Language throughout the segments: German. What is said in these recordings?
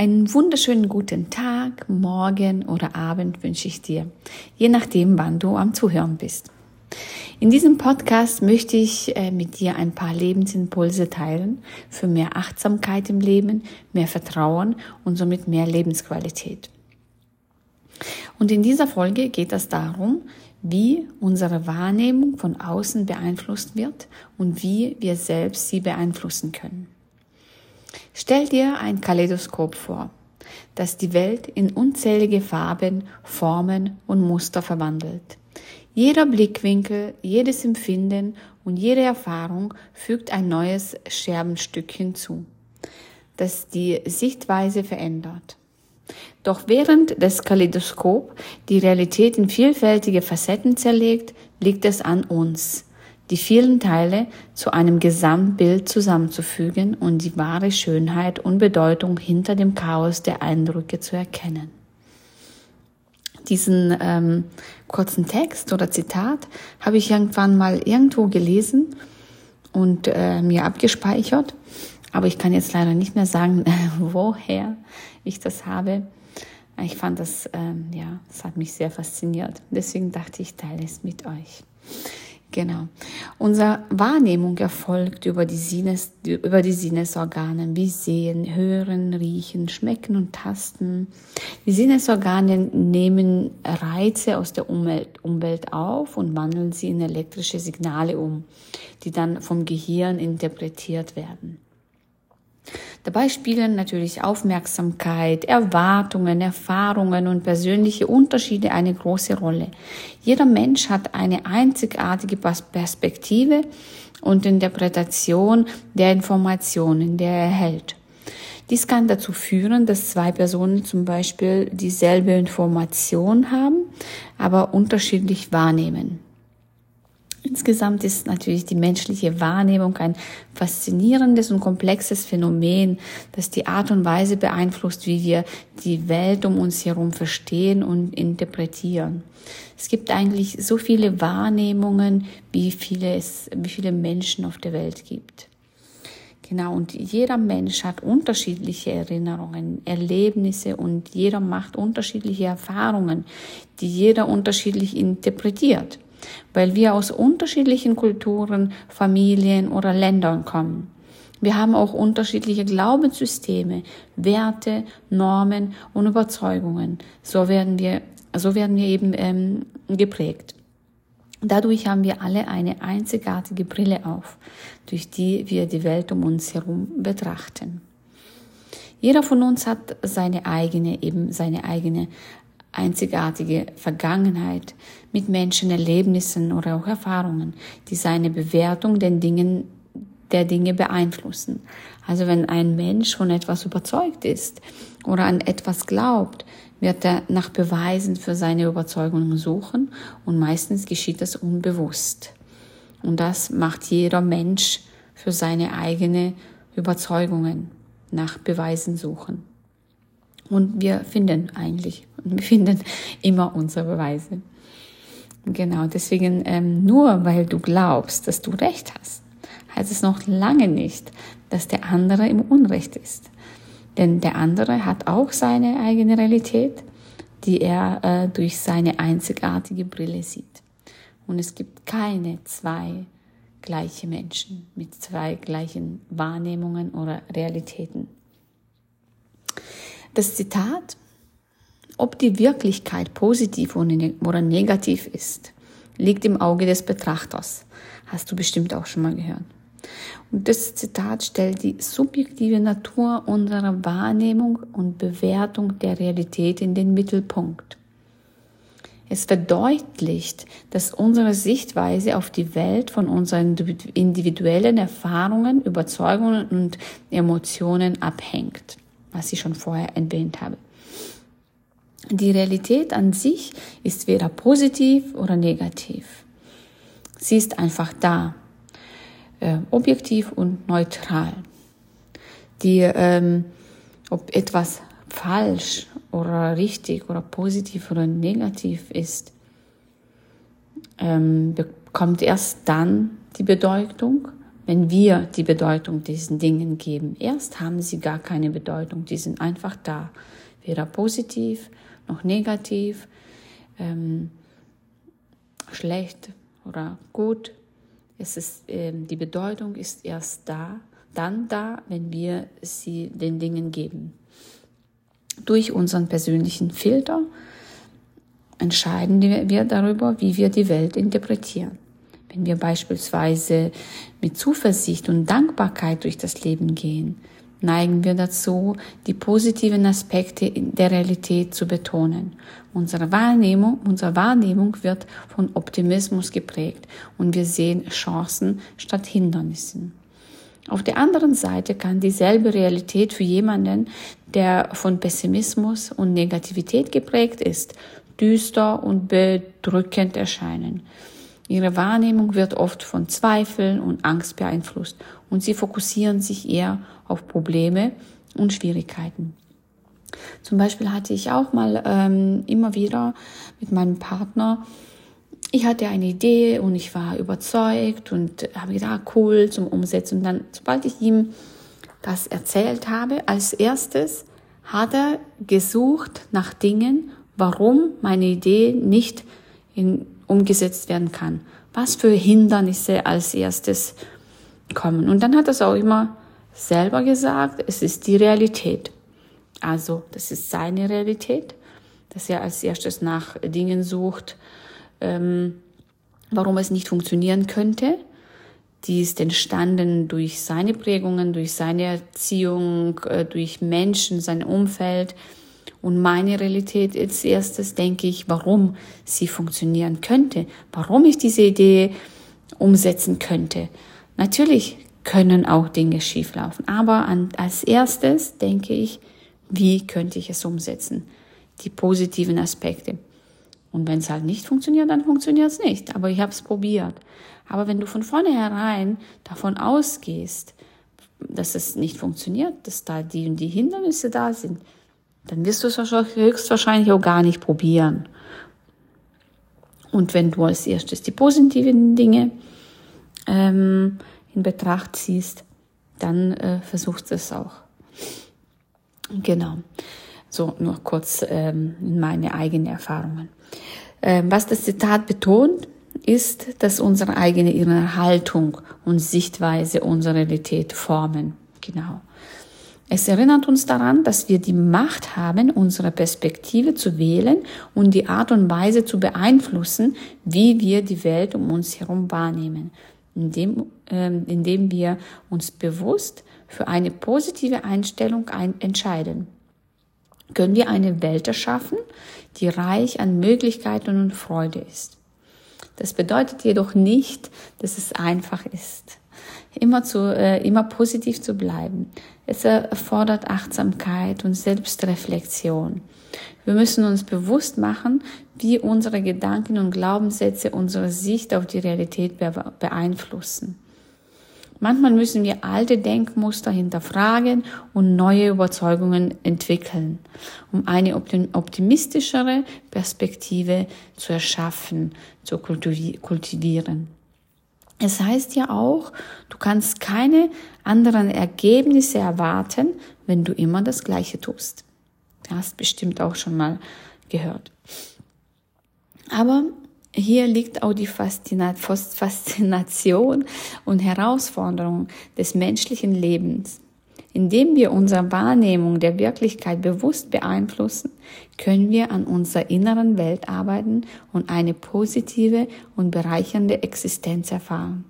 Einen wunderschönen guten Tag, Morgen oder Abend wünsche ich dir, je nachdem, wann du am Zuhören bist. In diesem Podcast möchte ich äh, mit dir ein paar Lebensimpulse teilen für mehr Achtsamkeit im Leben, mehr Vertrauen und somit mehr Lebensqualität. Und in dieser Folge geht es darum, wie unsere Wahrnehmung von außen beeinflusst wird und wie wir selbst sie beeinflussen können. Stell dir ein Kaleidoskop vor, das die Welt in unzählige Farben, Formen und Muster verwandelt. Jeder Blickwinkel, jedes Empfinden und jede Erfahrung fügt ein neues Scherbenstück hinzu, das die Sichtweise verändert. Doch während das Kaleidoskop die Realität in vielfältige Facetten zerlegt, liegt es an uns, die vielen Teile zu einem Gesamtbild zusammenzufügen und die wahre Schönheit und Bedeutung hinter dem Chaos der Eindrücke zu erkennen. Diesen ähm, kurzen Text oder Zitat habe ich irgendwann mal irgendwo gelesen und äh, mir abgespeichert, aber ich kann jetzt leider nicht mehr sagen, woher ich das habe. Ich fand das, ähm, ja, es hat mich sehr fasziniert. Deswegen dachte ich, teile es mit euch. Genau. Unsere Wahrnehmung erfolgt über die, Sinnes, über die Sinnesorgane wie Sehen, Hören, Riechen, Schmecken und Tasten. Die Sinnesorgane nehmen Reize aus der Umwelt, Umwelt auf und wandeln sie in elektrische Signale um, die dann vom Gehirn interpretiert werden. Dabei spielen natürlich Aufmerksamkeit, Erwartungen, Erfahrungen und persönliche Unterschiede eine große Rolle. Jeder Mensch hat eine einzigartige Perspektive und Interpretation der Informationen, die er erhält. Dies kann dazu führen, dass zwei Personen zum Beispiel dieselbe Information haben, aber unterschiedlich wahrnehmen. Insgesamt ist natürlich die menschliche Wahrnehmung ein faszinierendes und komplexes Phänomen, das die Art und Weise beeinflusst, wie wir die Welt um uns herum verstehen und interpretieren. Es gibt eigentlich so viele Wahrnehmungen, wie viele, es, wie viele Menschen auf der Welt gibt. Genau, und jeder Mensch hat unterschiedliche Erinnerungen, Erlebnisse und jeder macht unterschiedliche Erfahrungen, die jeder unterschiedlich interpretiert weil wir aus unterschiedlichen Kulturen, Familien oder Ländern kommen. Wir haben auch unterschiedliche Glaubenssysteme, Werte, Normen und Überzeugungen. So werden wir, so werden wir eben ähm, geprägt. Dadurch haben wir alle eine einzigartige Brille auf, durch die wir die Welt um uns herum betrachten. Jeder von uns hat seine eigene, eben seine eigene einzigartige Vergangenheit mit Menschenerlebnissen oder auch Erfahrungen, die seine Bewertung den Dingen, der Dinge beeinflussen. Also wenn ein Mensch von etwas überzeugt ist oder an etwas glaubt, wird er nach Beweisen für seine Überzeugungen suchen und meistens geschieht das unbewusst. Und das macht jeder Mensch für seine eigene Überzeugungen nach Beweisen suchen. Und wir finden eigentlich, wir finden immer unsere Beweise. Genau, deswegen ähm, nur weil du glaubst, dass du recht hast, heißt es noch lange nicht, dass der andere im Unrecht ist. Denn der andere hat auch seine eigene Realität, die er äh, durch seine einzigartige Brille sieht. Und es gibt keine zwei gleiche Menschen mit zwei gleichen Wahrnehmungen oder Realitäten. Das Zitat, ob die Wirklichkeit positiv oder negativ ist, liegt im Auge des Betrachters. Hast du bestimmt auch schon mal gehört. Und das Zitat stellt die subjektive Natur unserer Wahrnehmung und Bewertung der Realität in den Mittelpunkt. Es verdeutlicht, dass unsere Sichtweise auf die Welt von unseren individuellen Erfahrungen, Überzeugungen und Emotionen abhängt was ich schon vorher erwähnt habe. Die Realität an sich ist weder positiv oder negativ. Sie ist einfach da, äh, objektiv und neutral. Die, ähm, ob etwas falsch oder richtig oder positiv oder negativ ist, ähm, bekommt erst dann die Bedeutung, wenn wir die Bedeutung diesen Dingen geben. Erst haben sie gar keine Bedeutung, die sind einfach da, weder positiv noch negativ, ähm, schlecht oder gut. Es ist, ähm, die Bedeutung ist erst da, dann da, wenn wir sie den Dingen geben. Durch unseren persönlichen Filter entscheiden wir darüber, wie wir die Welt interpretieren. Wenn wir beispielsweise mit Zuversicht und Dankbarkeit durch das Leben gehen, neigen wir dazu, die positiven Aspekte der Realität zu betonen. Unsere Wahrnehmung, unsere Wahrnehmung wird von Optimismus geprägt und wir sehen Chancen statt Hindernissen. Auf der anderen Seite kann dieselbe Realität für jemanden, der von Pessimismus und Negativität geprägt ist, düster und bedrückend erscheinen. Ihre Wahrnehmung wird oft von Zweifeln und Angst beeinflusst und sie fokussieren sich eher auf Probleme und Schwierigkeiten. Zum Beispiel hatte ich auch mal ähm, immer wieder mit meinem Partner, ich hatte eine Idee und ich war überzeugt und habe gedacht, ah, cool zum Umsetzen. Und dann, sobald ich ihm das erzählt habe, als erstes hat er gesucht nach Dingen, warum meine Idee nicht in, umgesetzt werden kann. Was für Hindernisse als erstes kommen. Und dann hat er es auch immer selber gesagt, es ist die Realität. Also, das ist seine Realität, dass er als erstes nach Dingen sucht, ähm, warum es nicht funktionieren könnte. Die ist entstanden durch seine Prägungen, durch seine Erziehung, äh, durch Menschen, sein Umfeld. Und meine Realität als erstes denke ich, warum sie funktionieren könnte, warum ich diese Idee umsetzen könnte. Natürlich können auch Dinge schieflaufen, aber an, als erstes denke ich, wie könnte ich es umsetzen? Die positiven Aspekte. Und wenn es halt nicht funktioniert, dann funktioniert es nicht. Aber ich habe es probiert. Aber wenn du von vornherein davon ausgehst, dass es nicht funktioniert, dass da die und die Hindernisse da sind, dann wirst du es höchstwahrscheinlich auch gar nicht probieren. Und wenn du als erstes die positiven Dinge ähm, in Betracht ziehst, dann äh, versuchst es auch. Genau. So, nur kurz ähm, meine eigenen Erfahrungen. Ähm, was das Zitat betont, ist, dass unsere eigene innere Haltung und Sichtweise unsere Realität formen. Genau. Es erinnert uns daran, dass wir die Macht haben, unsere Perspektive zu wählen und die Art und Weise zu beeinflussen, wie wir die Welt um uns herum wahrnehmen, indem, äh, indem wir uns bewusst für eine positive Einstellung ein entscheiden. Können wir eine Welt erschaffen, die reich an Möglichkeiten und Freude ist. Das bedeutet jedoch nicht, dass es einfach ist immer zu, äh, immer positiv zu bleiben. Es erfordert Achtsamkeit und Selbstreflexion. Wir müssen uns bewusst machen, wie unsere Gedanken und Glaubenssätze unsere Sicht auf die Realität beeinflussen. Manchmal müssen wir alte Denkmuster hinterfragen und neue Überzeugungen entwickeln, um eine optimistischere Perspektive zu erschaffen, zu kultivieren. Es heißt ja auch, du kannst keine anderen Ergebnisse erwarten, wenn du immer das Gleiche tust. Hast bestimmt auch schon mal gehört. Aber hier liegt auch die Faszination und Herausforderung des menschlichen Lebens. Indem wir unsere Wahrnehmung der Wirklichkeit bewusst beeinflussen, können wir an unserer inneren Welt arbeiten und eine positive und bereichernde Existenz erfahren.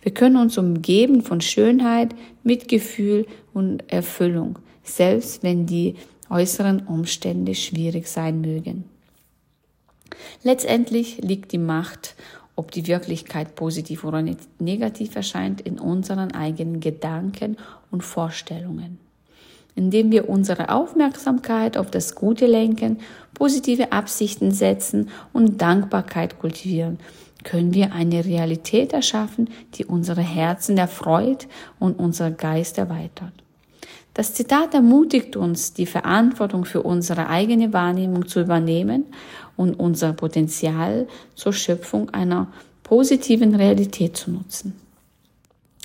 Wir können uns umgeben von Schönheit, Mitgefühl und Erfüllung, selbst wenn die äußeren Umstände schwierig sein mögen. Letztendlich liegt die Macht ob die Wirklichkeit positiv oder negativ erscheint, in unseren eigenen Gedanken und Vorstellungen. Indem wir unsere Aufmerksamkeit auf das Gute lenken, positive Absichten setzen und Dankbarkeit kultivieren, können wir eine Realität erschaffen, die unsere Herzen erfreut und unser Geist erweitert. Das Zitat ermutigt uns, die Verantwortung für unsere eigene Wahrnehmung zu übernehmen und unser Potenzial zur Schöpfung einer positiven Realität zu nutzen.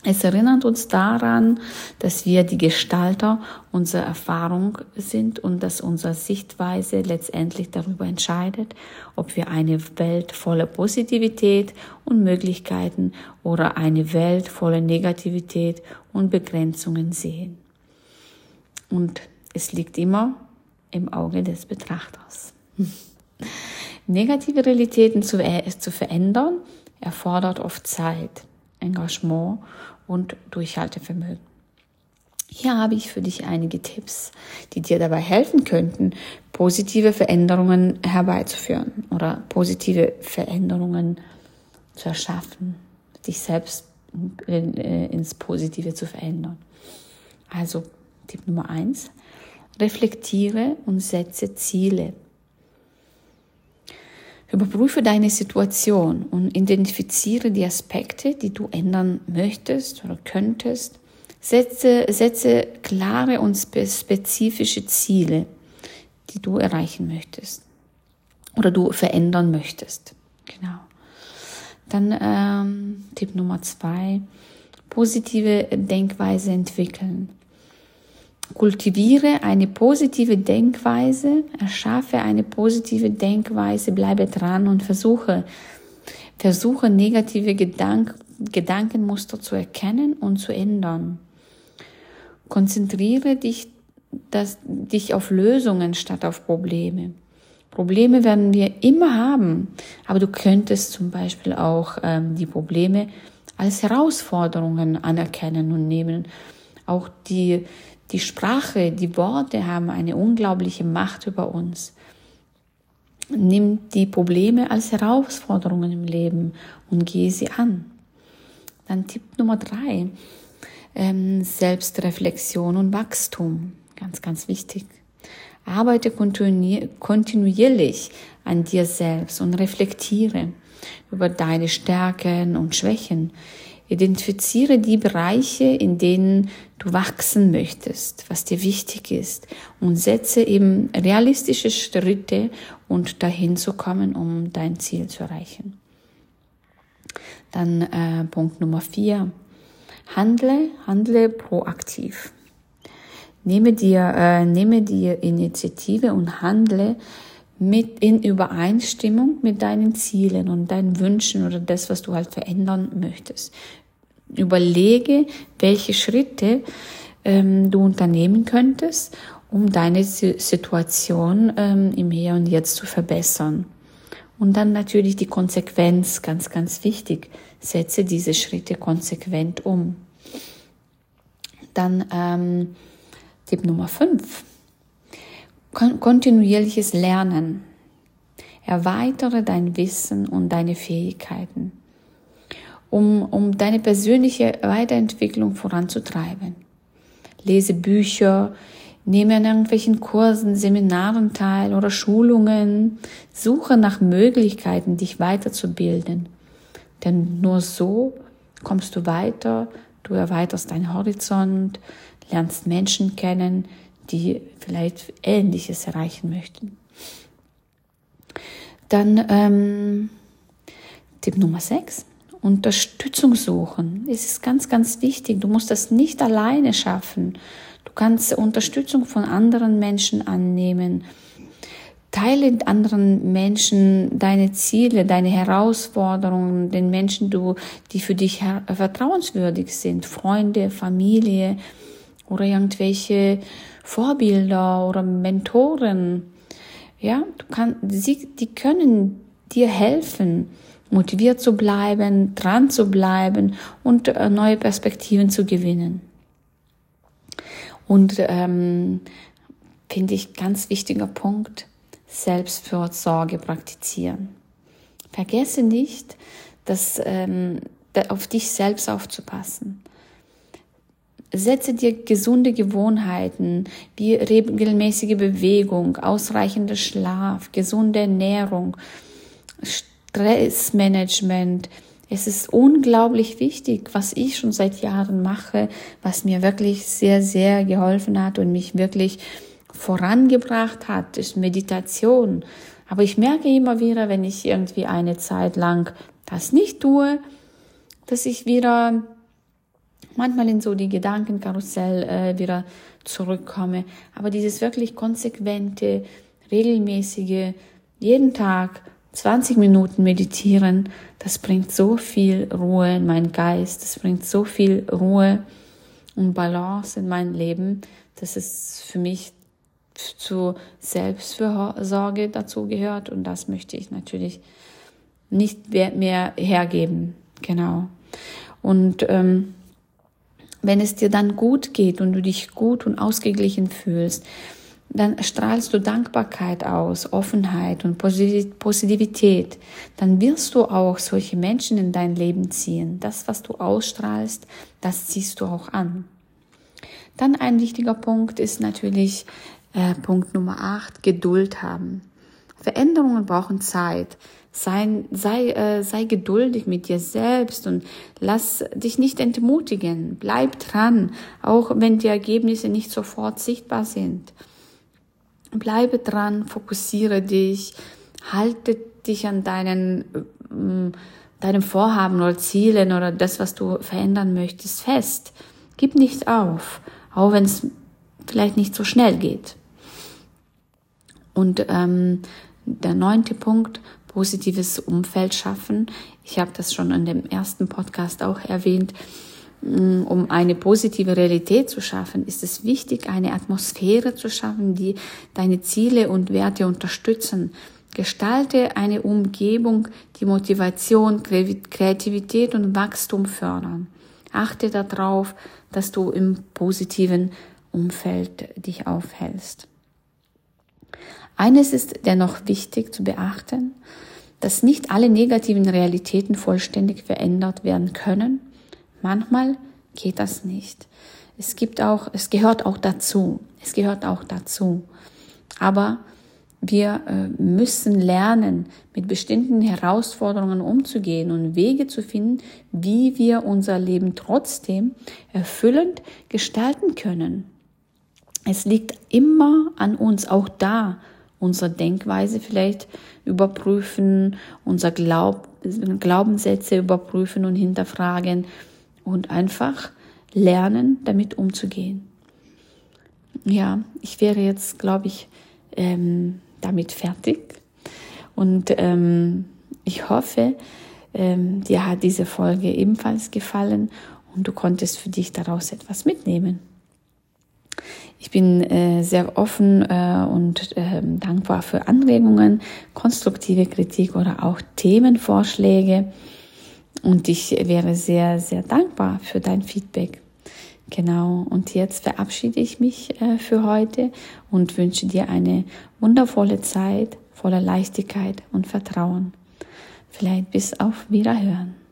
Es erinnert uns daran, dass wir die Gestalter unserer Erfahrung sind und dass unsere Sichtweise letztendlich darüber entscheidet, ob wir eine Welt voller Positivität und Möglichkeiten oder eine Welt voller Negativität und Begrenzungen sehen. Und es liegt immer im Auge des Betrachters. Negative Realitäten zu, zu verändern erfordert oft Zeit. Engagement und Durchhaltevermögen. Hier habe ich für dich einige Tipps, die dir dabei helfen könnten, positive Veränderungen herbeizuführen oder positive Veränderungen zu erschaffen, dich selbst äh, ins Positive zu verändern. Also Tipp Nummer eins, reflektiere und setze Ziele Überprüfe deine Situation und identifiziere die Aspekte, die du ändern möchtest oder könntest. Setze, setze klare und spezifische Ziele, die du erreichen möchtest oder du verändern möchtest. Genau. Dann ähm, Tipp Nummer zwei, positive Denkweise entwickeln. Kultiviere eine positive Denkweise, erschaffe eine positive Denkweise, bleibe dran und versuche, versuche negative Gedank Gedankenmuster zu erkennen und zu ändern. Konzentriere dich, das, dich auf Lösungen statt auf Probleme. Probleme werden wir immer haben, aber du könntest zum Beispiel auch ähm, die Probleme als Herausforderungen anerkennen und nehmen. Auch die, die Sprache, die Worte haben eine unglaubliche Macht über uns. Nimm die Probleme als Herausforderungen im Leben und gehe sie an. Dann Tipp Nummer drei, ähm, Selbstreflexion und Wachstum. Ganz, ganz wichtig. Arbeite kontinuierlich an dir selbst und reflektiere über deine Stärken und Schwächen. Identifiziere die Bereiche, in denen du wachsen möchtest, was dir wichtig ist und setze eben realistische Schritte und dahin zu kommen, um dein Ziel zu erreichen. Dann äh, Punkt Nummer vier. Handle, handle proaktiv. Nehme dir, äh, nehme dir Initiative und handle mit in Übereinstimmung mit deinen Zielen und deinen Wünschen oder das, was du halt verändern möchtest. Überlege, welche Schritte ähm, du unternehmen könntest, um deine Situation ähm, im Hier und Jetzt zu verbessern. Und dann natürlich die Konsequenz, ganz, ganz wichtig. Setze diese Schritte konsequent um. Dann ähm, Tipp Nummer 5 kontinuierliches Lernen. Erweitere dein Wissen und deine Fähigkeiten, um, um deine persönliche Weiterentwicklung voranzutreiben. Lese Bücher, nehme an irgendwelchen Kursen, Seminaren teil oder Schulungen. Suche nach Möglichkeiten, dich weiterzubilden. Denn nur so kommst du weiter, du erweiterst deinen Horizont, lernst Menschen kennen, die vielleicht Ähnliches erreichen möchten. Dann ähm, Tipp Nummer 6. Unterstützung suchen. Es ist ganz, ganz wichtig. Du musst das nicht alleine schaffen. Du kannst Unterstützung von anderen Menschen annehmen. Teile mit anderen Menschen deine Ziele, deine Herausforderungen, den Menschen, du, die für dich vertrauenswürdig sind, Freunde, Familie oder irgendwelche Vorbilder oder Mentoren. Ja, du kannst, sie, die können dir helfen, motiviert zu bleiben, dran zu bleiben und äh, neue Perspektiven zu gewinnen. Und ähm, finde ich ganz wichtiger Punkt, Selbstfürsorge praktizieren. Vergesse nicht, dass, ähm, auf dich selbst aufzupassen. Setze dir gesunde Gewohnheiten wie regelmäßige Bewegung, ausreichender Schlaf, gesunde Ernährung, Stressmanagement. Es ist unglaublich wichtig, was ich schon seit Jahren mache, was mir wirklich sehr, sehr geholfen hat und mich wirklich vorangebracht hat, ist Meditation. Aber ich merke immer wieder, wenn ich irgendwie eine Zeit lang das nicht tue, dass ich wieder manchmal in so die Gedankenkarussell äh, wieder zurückkomme. Aber dieses wirklich konsequente, regelmäßige, jeden Tag 20 Minuten meditieren, das bringt so viel Ruhe in meinen Geist, das bringt so viel Ruhe und Balance in mein Leben, dass es für mich zur Selbstfürsorge dazu gehört und das möchte ich natürlich nicht mehr hergeben. Genau. Und ähm, wenn es dir dann gut geht und du dich gut und ausgeglichen fühlst, dann strahlst du Dankbarkeit aus, Offenheit und Positivität. Dann wirst du auch solche Menschen in dein Leben ziehen. Das, was du ausstrahlst, das ziehst du auch an. Dann ein wichtiger Punkt ist natürlich äh, Punkt Nummer 8, Geduld haben. Veränderungen brauchen Zeit. Sei, sei, äh, sei geduldig mit dir selbst und lass dich nicht entmutigen. Bleib dran, auch wenn die Ergebnisse nicht sofort sichtbar sind. Bleibe dran, fokussiere dich, halte dich an deinen, äh, deinem Vorhaben oder Zielen oder das, was du verändern möchtest, fest. Gib nicht auf, auch wenn es vielleicht nicht so schnell geht. Und ähm, der neunte Punkt, positives Umfeld schaffen. Ich habe das schon in dem ersten Podcast auch erwähnt. Mm, um eine positive Realität zu schaffen, ist es wichtig, eine Atmosphäre zu schaffen, die deine Ziele und Werte unterstützen. Gestalte eine Umgebung, die Motivation, Kreativität und Wachstum fördern. Achte darauf, dass du im positiven Umfeld dich aufhältst. Eines ist dennoch wichtig zu beachten, dass nicht alle negativen Realitäten vollständig verändert werden können. Manchmal geht das nicht. Es gibt auch, es gehört auch dazu. Es gehört auch dazu. Aber wir äh, müssen lernen, mit bestimmten Herausforderungen umzugehen und Wege zu finden, wie wir unser Leben trotzdem erfüllend gestalten können. Es liegt immer an uns, auch da, unsere Denkweise vielleicht überprüfen, unser Glaub, Glaubenssätze überprüfen und hinterfragen und einfach lernen, damit umzugehen. Ja, ich wäre jetzt, glaube ich, ähm, damit fertig. Und ähm, ich hoffe, ähm, dir hat diese Folge ebenfalls gefallen und du konntest für dich daraus etwas mitnehmen. Ich bin äh, sehr offen äh, und äh, dankbar für Anregungen, konstruktive Kritik oder auch Themenvorschläge. Und ich wäre sehr, sehr dankbar für dein Feedback. Genau. Und jetzt verabschiede ich mich äh, für heute und wünsche dir eine wundervolle Zeit voller Leichtigkeit und Vertrauen. Vielleicht bis auf Wiederhören.